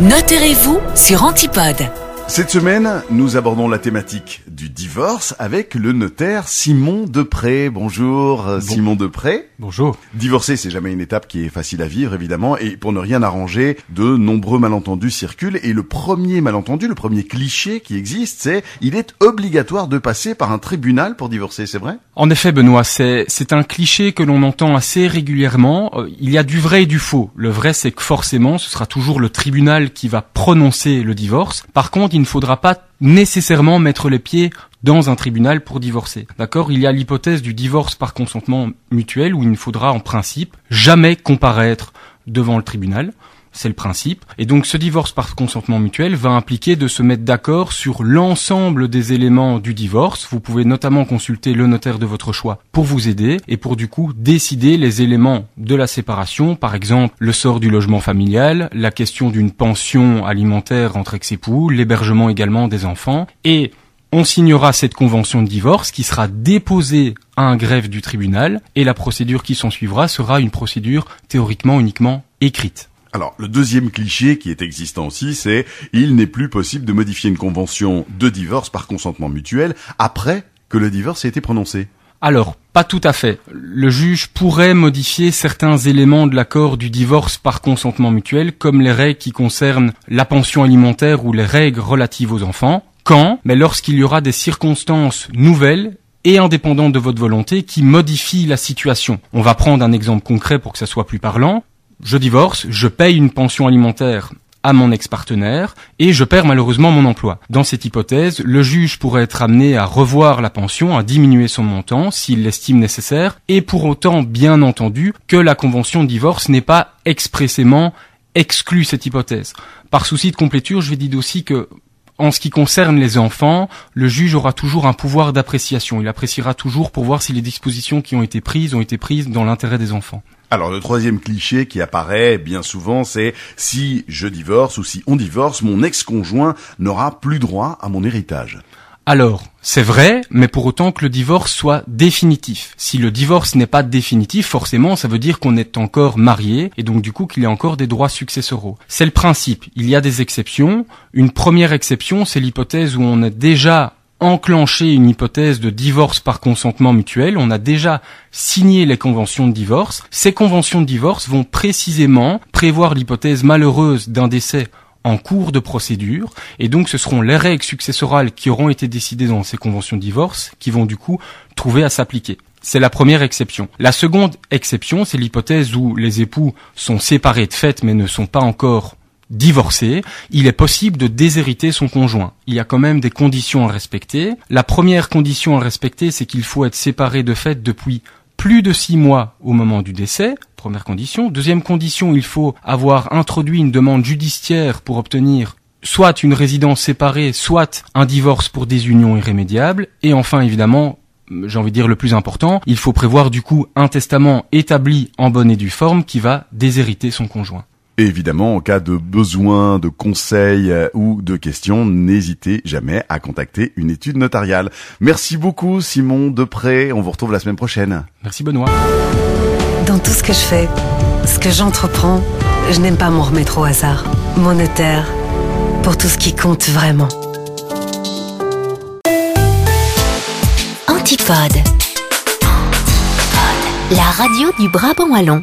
Notez-vous sur Antipode. Cette semaine, nous abordons la thématique du divorce avec le notaire Simon Depré. Bonjour euh, Simon Depré. Bonjour. Divorcer, c'est jamais une étape qui est facile à vivre, évidemment, et pour ne rien arranger, de nombreux malentendus circulent, et le premier malentendu, le premier cliché qui existe, c'est il est obligatoire de passer par un tribunal pour divorcer, c'est vrai? En effet, Benoît, c'est, c'est un cliché que l'on entend assez régulièrement. Euh, Il y a du vrai et du faux. Le vrai, c'est que forcément, ce sera toujours le tribunal qui va prononcer le divorce. Par contre, il ne faudra pas nécessairement mettre les pieds dans un tribunal pour divorcer. D'accord? Il y a l'hypothèse du divorce par consentement mutuel où il ne faudra en principe jamais comparaître devant le tribunal. C'est le principe. Et donc ce divorce par consentement mutuel va impliquer de se mettre d'accord sur l'ensemble des éléments du divorce. Vous pouvez notamment consulter le notaire de votre choix pour vous aider et pour du coup décider les éléments de la séparation, par exemple le sort du logement familial, la question d'une pension alimentaire entre ex-époux, l'hébergement également des enfants et on signera cette convention de divorce qui sera déposée à un greffe du tribunal et la procédure qui s'en suivra sera une procédure théoriquement uniquement écrite. Alors, le deuxième cliché qui est existant aussi, c'est il n'est plus possible de modifier une convention de divorce par consentement mutuel après que le divorce ait été prononcé. Alors, pas tout à fait. Le juge pourrait modifier certains éléments de l'accord du divorce par consentement mutuel, comme les règles qui concernent la pension alimentaire ou les règles relatives aux enfants. Quand Mais lorsqu'il y aura des circonstances nouvelles et indépendantes de votre volonté qui modifient la situation. On va prendre un exemple concret pour que ça soit plus parlant. Je divorce, je paye une pension alimentaire à mon ex-partenaire et je perds malheureusement mon emploi. Dans cette hypothèse, le juge pourrait être amené à revoir la pension, à diminuer son montant s'il l'estime nécessaire et pour autant bien entendu que la convention de divorce n'est pas expressément exclue cette hypothèse. Par souci de complétude, je vais dire aussi que en ce qui concerne les enfants, le juge aura toujours un pouvoir d'appréciation. Il appréciera toujours pour voir si les dispositions qui ont été prises ont été prises dans l'intérêt des enfants. Alors le troisième cliché qui apparaît bien souvent, c'est si je divorce ou si on divorce, mon ex-conjoint n'aura plus droit à mon héritage. Alors, c'est vrai, mais pour autant que le divorce soit définitif. Si le divorce n'est pas définitif, forcément, ça veut dire qu'on est encore marié, et donc du coup qu'il y a encore des droits successoraux. C'est le principe. Il y a des exceptions. Une première exception, c'est l'hypothèse où on a déjà enclenché une hypothèse de divorce par consentement mutuel, on a déjà signé les conventions de divorce. Ces conventions de divorce vont précisément prévoir l'hypothèse malheureuse d'un décès en cours de procédure, et donc ce seront les règles successorales qui auront été décidées dans ces conventions de divorce qui vont du coup trouver à s'appliquer. C'est la première exception. La seconde exception, c'est l'hypothèse où les époux sont séparés de fait mais ne sont pas encore divorcés, il est possible de déshériter son conjoint. Il y a quand même des conditions à respecter. La première condition à respecter, c'est qu'il faut être séparé de fait depuis plus de six mois au moment du décès, première condition. Deuxième condition, il faut avoir introduit une demande judiciaire pour obtenir soit une résidence séparée, soit un divorce pour désunion irrémédiable. Et enfin, évidemment, j'ai envie de dire le plus important, il faut prévoir du coup un testament établi en bonne et due forme qui va déshériter son conjoint. Et évidemment, en cas de besoin, de conseils euh, ou de questions, n'hésitez jamais à contacter une étude notariale. Merci beaucoup Simon Depré, on vous retrouve la semaine prochaine. Merci Benoît. Dans tout ce que je fais, ce que j'entreprends, je n'aime pas m'en remettre au hasard. Mon notaire, pour tout ce qui compte vraiment. Antipode. La radio du Brabant Wallon.